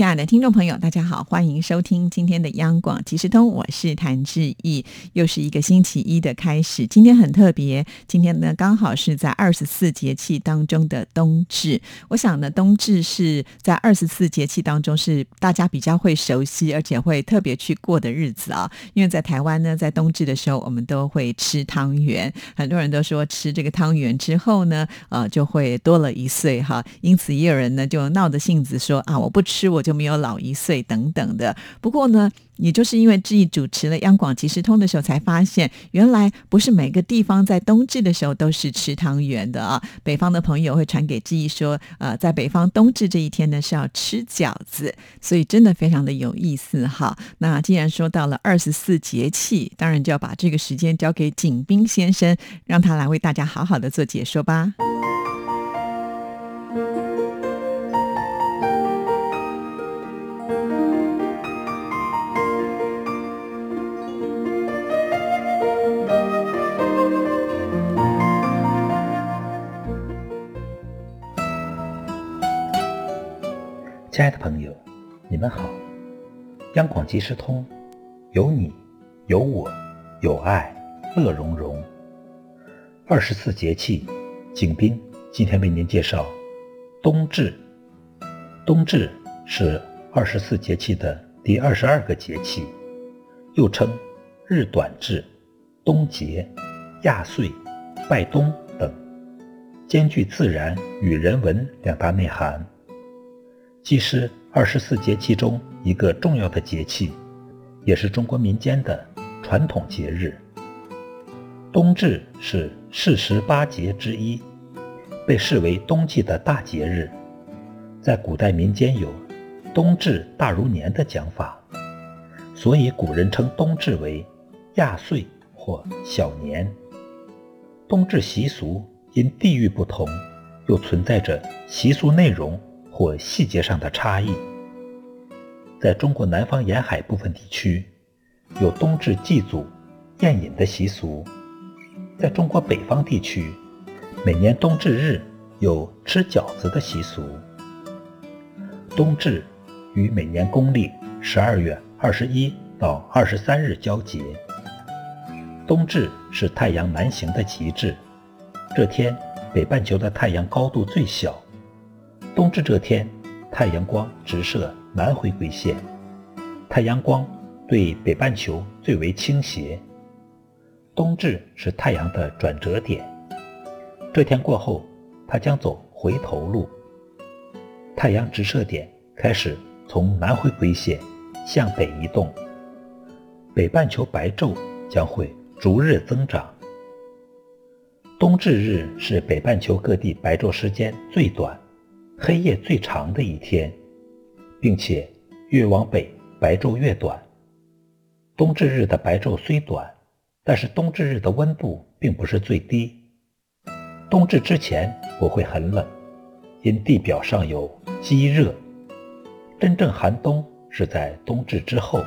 亲爱的听众朋友，大家好，欢迎收听今天的央广即时通，我是谭志毅，又是一个星期一的开始。今天很特别，今天呢刚好是在二十四节气当中的冬至。我想呢，冬至是在二十四节气当中是大家比较会熟悉，而且会特别去过的日子啊。因为在台湾呢，在冬至的时候，我们都会吃汤圆，很多人都说吃这个汤圆之后呢，呃，就会多了一岁哈。因此也有人呢就闹着性子说啊，我不吃我就。就没有老一岁等等的。不过呢，也就是因为志毅主持了央广即时通的时候，才发现原来不是每个地方在冬至的时候都是吃汤圆的啊。北方的朋友会传给志毅说，呃，在北方冬至这一天呢是要吃饺子，所以真的非常的有意思哈。那既然说到了二十四节气，当然就要把这个时间交给景斌先生，让他来为大家好好的做解说吧。亲爱的朋友，你们好！央广即时通，有你，有我，有爱，乐融融。二十四节气，景斌今天为您介绍冬至。冬至是二十四节气的第二十二个节气，又称日短至、冬节、亚岁、拜冬等，兼具自然与人文两大内涵。既是二十四节气中一个重要的节气，也是中国民间的传统节日。冬至是四时八节之一，被视为冬季的大节日。在古代民间有“冬至大如年”的讲法，所以古人称冬至为亚岁或小年。冬至习俗因地域不同，又存在着习俗内容。或细节上的差异，在中国南方沿海部分地区，有冬至祭祖、宴饮的习俗；在中国北方地区，每年冬至日有吃饺子的习俗。冬至与每年公历十二月二十一到二十三日交节。冬至是太阳南行的极致，这天北半球的太阳高度最小。冬至这天，太阳光直射南回归线，太阳光对北半球最为倾斜。冬至是太阳的转折点，这天过后，它将走回头路。太阳直射点开始从南回归线向北移动，北半球白昼将会逐日增长。冬至日是北半球各地白昼时间最短。黑夜最长的一天，并且越往北白昼越短。冬至日的白昼虽短，但是冬至日的温度并不是最低。冬至之前不会很冷，因地表上有积热。真正寒冬是在冬至之后。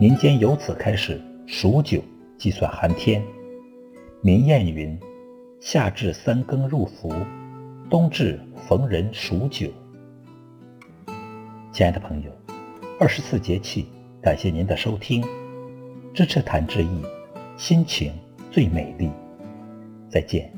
民间由此开始数九计算寒天。民谚云：“夏至三更入伏。”冬至逢人数九，亲爱的朋友，二十四节气，感谢您的收听，支持谭志毅，心情最美丽，再见。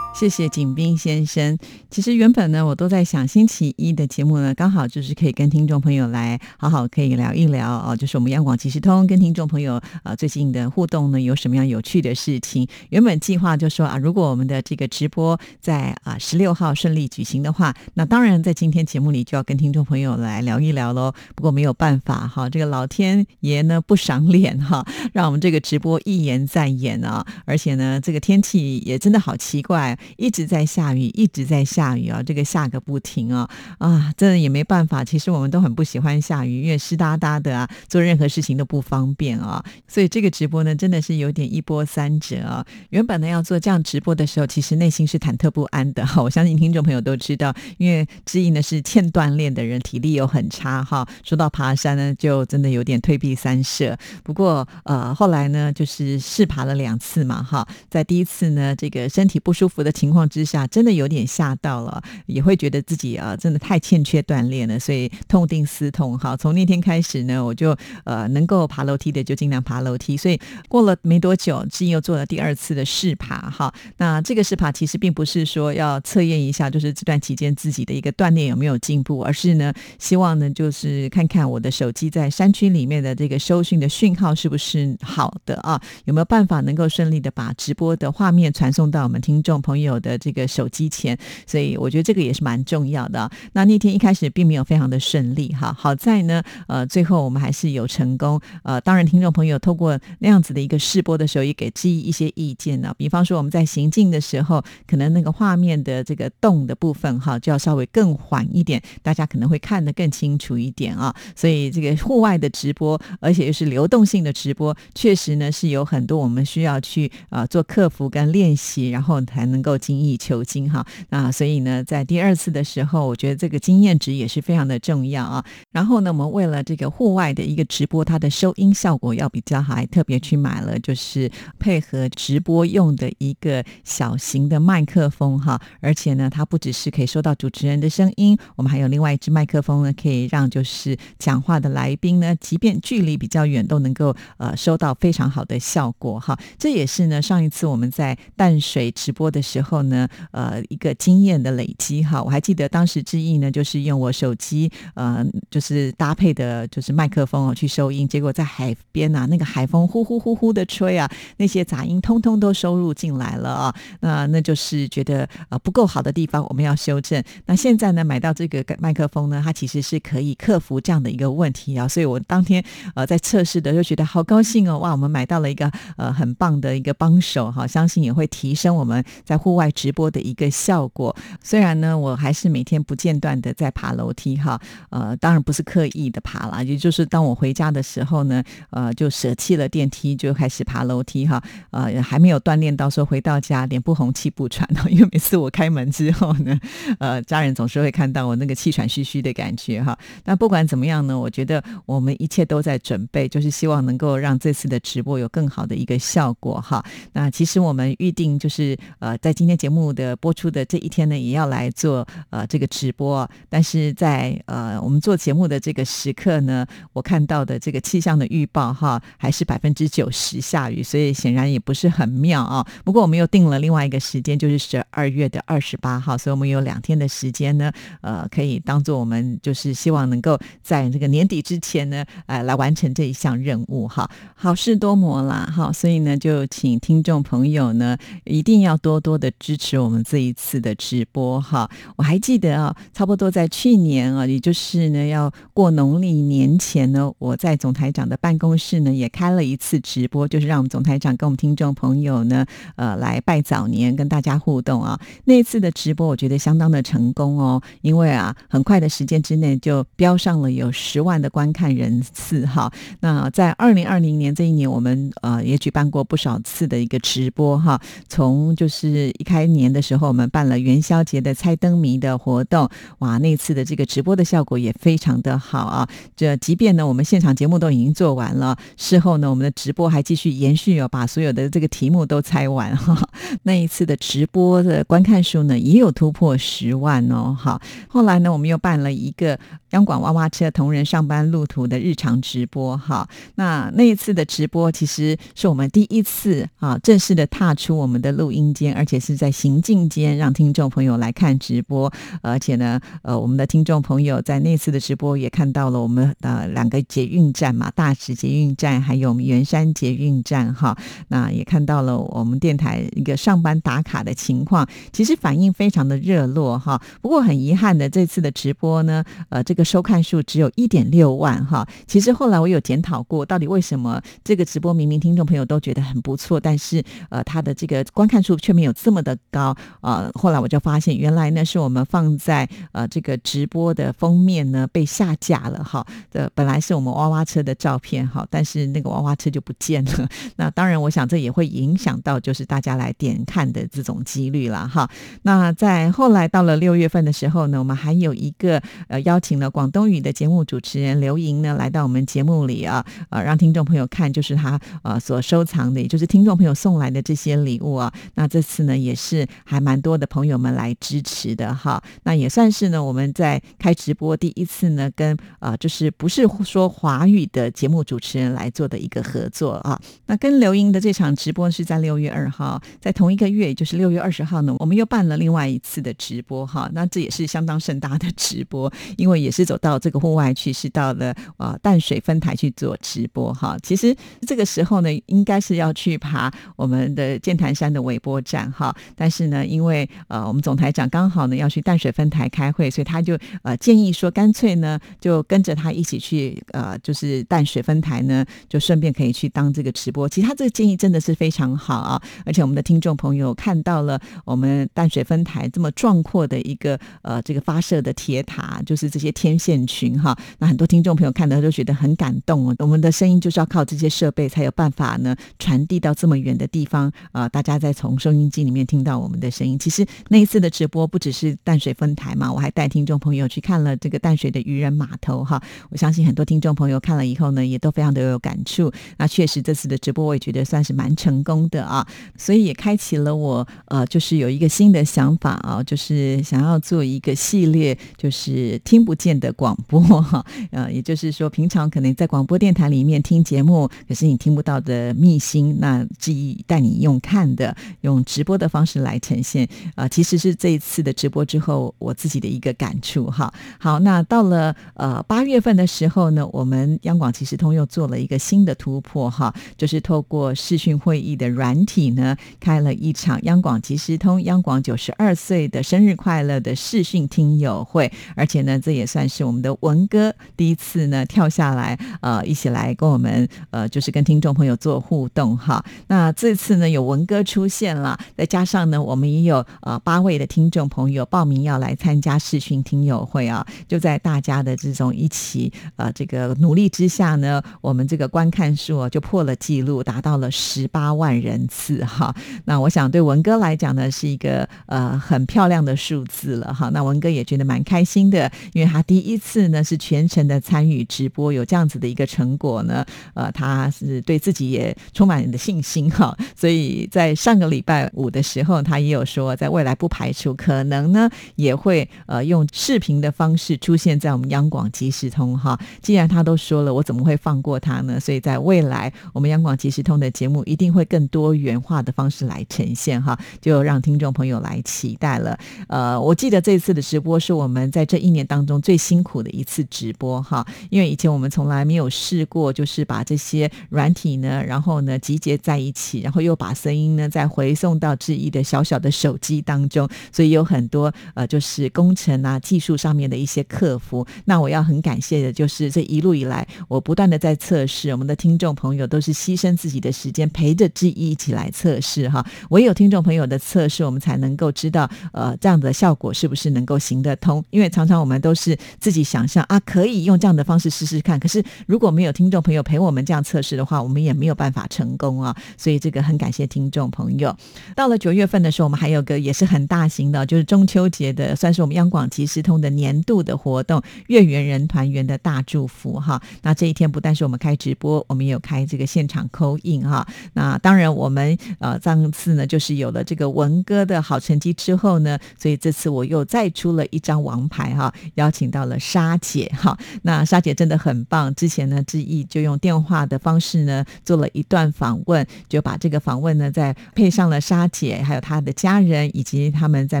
谢谢景斌先生。其实原本呢，我都在想，星期一的节目呢，刚好就是可以跟听众朋友来好好可以聊一聊哦，就是我们央广即时通跟听众朋友啊最近的互动呢，有什么样有趣的事情？原本计划就说啊，如果我们的这个直播在啊十六号顺利举行的话，那当然在今天节目里就要跟听众朋友来聊一聊喽。不过没有办法哈，这个老天爷呢不赏脸哈，让我们这个直播一延再延啊，而且呢，这个天气也真的好奇怪。一直在下雨，一直在下雨啊，这个下个不停啊啊，真的也没办法。其实我们都很不喜欢下雨，因为湿哒哒的啊，做任何事情都不方便啊。所以这个直播呢，真的是有点一波三折啊。原本呢要做这样直播的时候，其实内心是忐忑不安的哈。我相信听众朋友都知道，因为知音呢是欠锻炼的人，体力又很差哈。说到爬山呢，就真的有点退避三舍。不过呃，后来呢，就是试爬了两次嘛哈。在第一次呢，这个身体不舒服的情况之下，真的有点吓到了，也会觉得自己啊真的太欠缺锻炼了，所以痛定思痛哈。从那天开始呢，我就呃能够爬楼梯的就尽量爬楼梯。所以过了没多久，志英又做了第二次的试爬哈。那这个试爬其实并不是说要测验一下，就是这段期间自己的一个锻炼有没有进步，而是呢希望呢就是看看我的手机在山区里面的这个收讯的讯号是不是好的啊，有没有办法能够顺利的把直。播的画面传送到我们听众朋友有的这个手机前，所以我觉得这个也是蛮重要的。那那天一开始并没有非常的顺利哈，好在呢，呃，最后我们还是有成功。呃，当然听众朋友透过那样子的一个试播的时候，也给记忆一些意见呢。比方说我们在行进的时候，可能那个画面的这个动的部分哈，就要稍微更缓一点，大家可能会看得更清楚一点啊。所以这个户外的直播，而且又是流动性的直播，确实呢是有很多我们需要去啊做。克服跟练习，然后才能够精益求精哈。那所以呢，在第二次的时候，我觉得这个经验值也是非常的重要啊。然后呢，我们为了这个户外的一个直播，它的收音效果要比较好，还特别去买了就是配合直播用的一个小型的麦克风哈。而且呢，它不只是可以收到主持人的声音，我们还有另外一支麦克风呢，可以让就是讲话的来宾呢，即便距离比较远，都能够呃收到非常好的效果哈。这也是呢上一次。我们在淡水直播的时候后呢，呃，一个经验的累积哈，我还记得当时之意呢，就是用我手机呃，就是搭配的，就是麦克风哦去收音，结果在海边啊，那个海风呼呼呼呼的吹啊，那些杂音通通都收入进来了啊，那那就是觉得呃不够好的地方，我们要修正。那现在呢，买到这个麦克风呢，它其实是可以克服这样的一个问题啊，所以我当天呃在测试的时候觉得好高兴哦，哇，我们买到了一个呃很棒的一个帮手。哈，相信也会提升我们在户外直播的一个效果。虽然呢，我还是每天不间断的在爬楼梯哈，呃，当然不是刻意的爬了，也就是当我回家的时候呢，呃，就舍弃了电梯，就开始爬楼梯哈，呃，还没有锻炼到说回到家脸不红气不喘，因为每次我开门之后呢，呃，家人总是会看到我那个气喘吁吁的感觉哈。那不管怎么样呢，我觉得我们一切都在准备，就是希望能够让这次的直播有更好的一个效果哈。那其其实我们预定就是呃，在今今天节目的播出的这一天呢，也要来做呃这个直播。但是在呃我们做节目的这个时刻呢，我看到的这个气象的预报哈，还是百分之九十下雨，所以显然也不是很妙啊。不过我们又定了另外一个时间，就是十二月的二十八号，所以我们有两天的时间呢，呃，可以当做我们就是希望能够在这个年底之前呢，呃，来完成这一项任务哈。好事多磨啦，哈，所以呢，就请听众朋友呢，一定要多多的的支持我们这一次的直播哈！我还记得啊，差不多在去年啊，也就是呢要过农历年前呢，我在总台长的办公室呢也开了一次直播，就是让我们总台长跟我们听众朋友呢，呃，来拜早年，跟大家互动啊。那次的直播我觉得相当的成功哦，因为啊，很快的时间之内就标上了有十万的观看人次哈。那在二零二零年这一年，我们呃也举办过不少次的一个。直播哈，从就是一开年的时候，我们办了元宵节的猜灯谜的活动，哇，那次的这个直播的效果也非常的好啊。这即便呢，我们现场节目都已经做完了，事后呢，我们的直播还继续延续哦，把所有的这个题目都猜完哈。那一次的直播的观看数呢，也有突破十万哦。好，后来呢，我们又办了一个央广娃娃车同仁上班路途的日常直播哈。那那一次的直播其实是我们第一次啊，正式。的踏出我们的录音间，而且是在行进间，让听众朋友来看直播。而且呢，呃，我们的听众朋友在那次的直播也看到了我们的两个捷运站嘛，大直捷运站还有我们圆山捷运站哈。那也看到了我们电台一个上班打卡的情况，其实反应非常的热络哈。不过很遗憾的，这次的直播呢，呃，这个收看数只有一点六万哈。其实后来我有检讨过，到底为什么这个直播明明听众朋友都觉得很不错，但是呃，他的这个观看数却没有这么么的高啊。后来我就发现，原来呢是我们放在呃这个直播的封面呢被下架了哈。的本来是我们娃娃车的照片哈，但是那个娃娃车就不见了。那当然，我想这也会影响到就是大家来点看的这种几率了哈。那在后来到了六月份的时候呢，我们还有一个呃邀请了广东语的节目主持人刘莹呢来到我们节目里啊，呃让听众朋友看就是他呃所收藏的，也就是听众朋友送来的这些礼物啊。那这次呢也是还蛮多的朋友们来支持的哈。那也算是呢我们在开直播第一次呢跟啊就是不是说华语的节目主持人来做的一个合作啊。那跟刘英的这场直播是在六月二号，在同一个月，也就是六月二十号呢，我们又办了另外一次的直播哈。那这也是相当盛大的直播，因为也是走到这个户外去，是到了呃淡水分台去做直播哈。其实这个时候呢，应该是要去爬我们的剑潭山的尾波站哈，但是呢，因为呃我们总台长刚好呢要去淡水分台开会，所以他就呃建议说，干脆呢就跟着他一起去呃就是淡水分台呢，就顺便可以去当这个直播。其实他这个建议真的是非常好啊，而且我们的听众朋友看到了我们淡水分台这么壮阔的一个呃这个发射的铁塔，就是这些天线群哈，那很多听众朋友看到都觉得很感动哦。我们的声音就是要靠这些设备才有办法呢传递到这么远的地方啊，大家再从收音机里面听到我们的声音。其实那一次的直播不只是淡水分台嘛，我还带听众朋友去看了这个淡水的渔人码头哈。我相信很多听众朋友看了以后呢，也都非常的有感触。那确实这次的直播我也觉得算是蛮成功的啊，所以也开启了我呃，就是有一个新的想法啊，就是想要做一个系列，就是听不见的广播哈，呃，也就是说平常可能在广播电台里面听节目，可是你听不到的秘辛，那记忆带你用看的，用直播的方式来呈现啊，其实是这一次的直播之后我自己的一个感触哈。好，那到了呃八月份的时候呢，我们央广其实通又做了一个新的突破哈，就是透过视讯会议的软体呢，开了一场央广即时通央广九十二岁的生日快乐的视讯听友会，而且呢，这也算是我们的文哥第一次呢跳下来，呃，一起来跟我们呃，就是跟听众朋友做互动哈。那这次呢，有文哥出现了，再加上呢，我们也有呃八位的听众朋友报名要来参加视讯听友会啊，就在大家的这种一起呃这个努力之下呢，我们这个观看数啊就破了记录，达到了十八万人次哈，那我想对文哥来讲呢，是一个呃很漂亮的数字了哈。那文哥也觉得蛮开心的，因为他第一次呢是全程的参与直播，有这样子的一个成果呢，呃，他是对自己也充满的信心哈。所以在上个礼拜五的时候，他也有说，在未来不排除可能呢也会呃用视频的方式出现在我们央广即时通哈。既然他都说了，我怎么会放过他呢？所以在未来我们央广即时通的节目一定会更多元化的方式来呈现哈，就让听众朋友来期待了。呃，我记得这次的直播是我们在这一年当中最辛苦的一次直播哈，因为以前我们从来没有试过，就是把这些软体呢，然后呢集结在一起，然后又把声音呢再回送到志毅的小小的手机当中，所以有很多呃就是工程啊技术上面的一些克服。那我要很感谢的就是这一路以来，我不断的在测试，我们的听众朋友都是牺牲自己的时间陪着志毅一起来测试哈。唯有听众朋友的测试，我们才能够知道呃这样的效果是不是能够行得通。因为常常我们都是自己想象啊，可以用这样的方式试试看。可是如果没有听众朋友陪我们这样测试的话，我们也没有办法成功啊。所以这个很感谢听众朋友。到了九月份的时候，我们还有个也是很大型的，就是中秋节的，算是我们央广即时通的年度的活动——月圆人团圆的大祝福哈。那这一天不但是我们开直播，我们也有开这个现场扣印哈。那当然我们呃上次呢就是有了这个文哥的好成绩之后呢，所以这次我又再出了一张王牌哈，邀请到了沙姐哈。那沙姐真的很棒，之前呢志毅就用电话的方式呢做了一段访问，就把这个访问呢再配上了沙姐还有她的家人以及他们在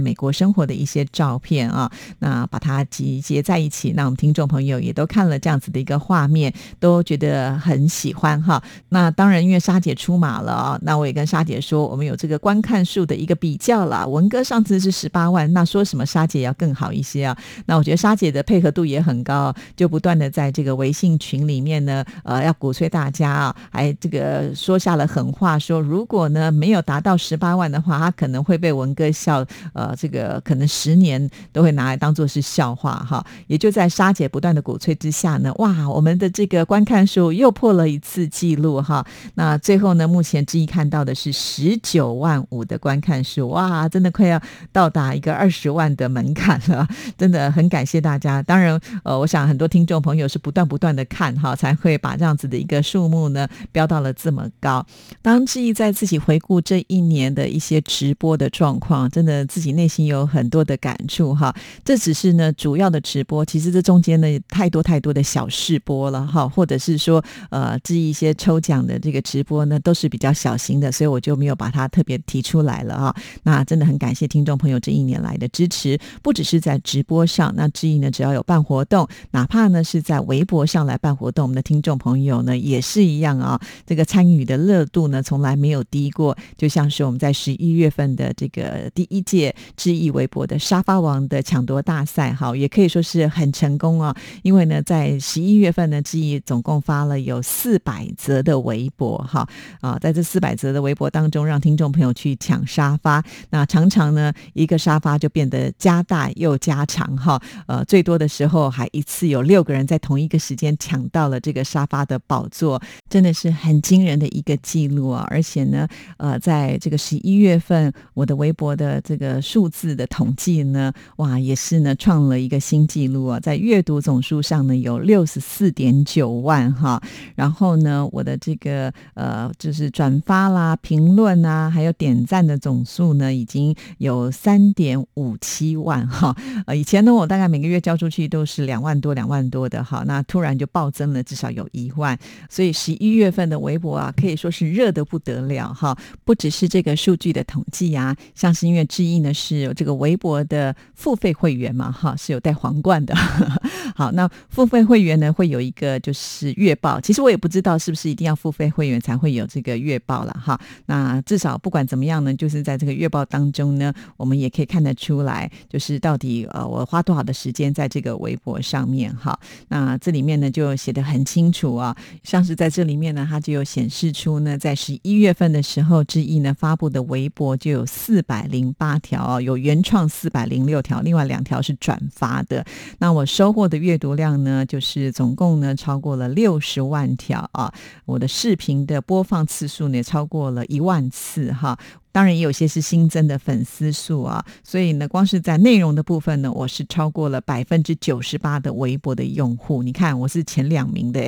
美国生活的一些照片啊，那把它集结在一起，那我们听众朋友也都看了这样子的一个画面，都觉得很喜欢哈。那当然因为沙姐出马了啊，那我也跟沙姐说，我们有这个观看数的一个比较了。文哥上次是十八万，那说什么沙姐要更好一些啊？那我觉得沙姐的配合度也很高，就不断的在这个微信群里面呢，呃，要鼓吹大家啊，还这个说下了狠话，说如果呢没有达到十八万的话，他可能会被文哥笑，呃，这个可能十年都会拿来当做是笑话哈。也就在沙姐不断的鼓吹之下呢，哇，我们的这个观看数又破了一次记录哈。那最后呢，目前之一看到的是十九万五的观看数，哇，真的快要到达一个二十万的门槛了，真的很感谢大家。当然，呃，我想很多听众朋友是不断不断的看哈，才会把这样子的一个数目呢飙到了这么高。当志毅在自己回顾这一年的一些直播的状况，真的自己内心有很多的感触哈。这只是呢主要的直播，其实这中间呢太多太多的小试播了哈，或者是说呃，至一些抽奖的这个直播呢，都是比较小型的，所以我就没有把它特别提出来了哈。那真的很感谢听众朋友这一年来的支持，不只是在直播上，那志毅呢只要有办活动，哪怕呢是在微博上来办活动，我们的听众朋友呢也是一样啊，这个参与的热度呢从来没有低过，就像是我们在十一一月份的这个第一届志意微博的沙发王的抢夺大赛，哈，也可以说是很成功啊。因为呢，在十一月份呢，志意总共发了有四百则的微博，哈啊，在这四百则的微博当中，让听众朋友去抢沙发，那常常呢，一个沙发就变得加大又加长，哈，呃，最多的时候还一次有六个人在同一个时间抢到了这个沙发的宝座，真的是很惊人的一个记录啊！而且呢，呃，在这个十一月月份，我的微博的这个数字的统计呢，哇，也是呢创了一个新纪录啊！在阅读总数上呢有六十四点九万哈，然后呢，我的这个呃就是转发啦、评论啊，还有点赞的总数呢，已经有三点五七万哈。呃，以前呢，我大概每个月交出去都是两万多、两万多的哈，那突然就暴增了，至少有一万。所以十一月份的微博啊，可以说是热的不得了哈。不只是这个数据的统计啊，像是因为志毅呢是有这个微博的付费会员嘛哈，是有带皇冠的。好，那付费会员呢会有一个就是月报，其实我也不知道是不是一定要付费会员才会有这个月报了哈。那至少不管怎么样呢，就是在这个月报当中呢，我们也可以看得出来，就是到底呃我花多少的时间在这个微博上面哈。那这里面呢就写的很清楚啊，像是在这里面呢，它就有显示出呢，在十一月份的时候，志毅呢发布的微微博就有四百零八条，有原创四百零六条，另外两条是转发的。那我收获的阅读量呢，就是总共呢超过了六十万条啊！我的视频的播放次数呢超过了一万次哈。当然也有些是新增的粉丝数啊，所以呢，光是在内容的部分呢，我是超过了百分之九十八的微博的用户。你看，我是前两名的。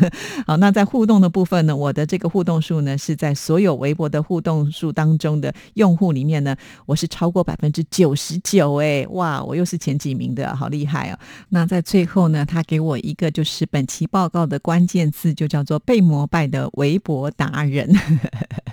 好，那在互动的部分呢，我的这个互动数呢，是在所有微博的互动数当中的用户里面呢，我是超过百分之九十九。哎，哇，我又是前几名的，好厉害哦！那在最后呢，他给我一个就是本期报告的关键字，就叫做被膜拜的微博达人。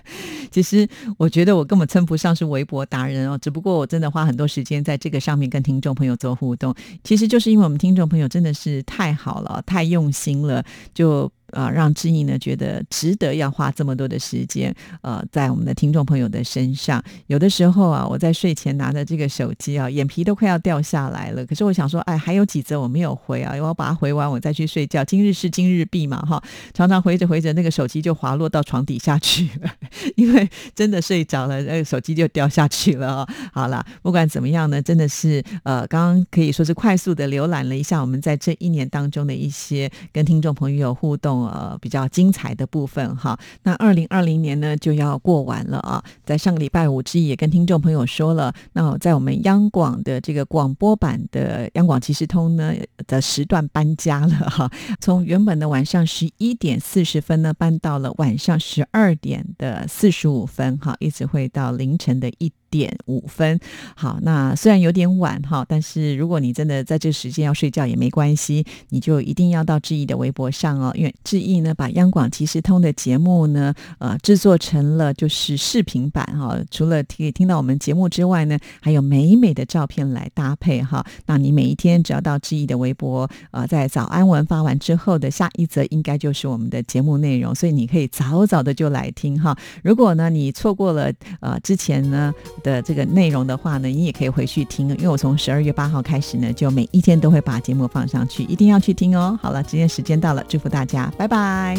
其实我觉得我根本称不上是微博达人哦，只不过我真的花很多时间在这个上面跟听众朋友做互动，其实就是因为我们听众朋友真的是太好了，太用心了，就。啊，让知音呢觉得值得要花这么多的时间，呃，在我们的听众朋友的身上。有的时候啊，我在睡前拿着这个手机啊，眼皮都快要掉下来了。可是我想说，哎，还有几则我没有回啊，我要把它回完，我再去睡觉。今日事今日毕嘛，哈，常常回着回着，那个手机就滑落到床底下去了，因为真的睡着了，那个手机就掉下去了。好了，不管怎么样呢，真的是呃，刚刚可以说是快速的浏览了一下我们在这一年当中的一些跟听众朋友互动。呃，比较精彩的部分哈。那二零二零年呢就要过完了啊，在上个礼拜五之一也跟听众朋友说了，那在我们央广的这个广播版的央广即时通呢的时段搬家了哈，从原本的晚上十一点四十分呢搬到了晚上十二点的四十五分哈，一直会到凌晨的一。点五分，好，那虽然有点晚哈，但是如果你真的在这时间要睡觉也没关系，你就一定要到志毅的微博上哦，因为志毅呢把央广即时通的节目呢，呃，制作成了就是视频版哈，除了可以听到我们节目之外呢，还有美美的照片来搭配哈。那你每一天只要到志毅的微博，呃，在早安文发完之后的下一则，应该就是我们的节目内容，所以你可以早早的就来听哈。如果呢你错过了呃之前呢。的这个内容的话呢，你也可以回去听，因为我从十二月八号开始呢，就每一天都会把节目放上去，一定要去听哦。好了，今天时间到了，祝福大家，拜拜。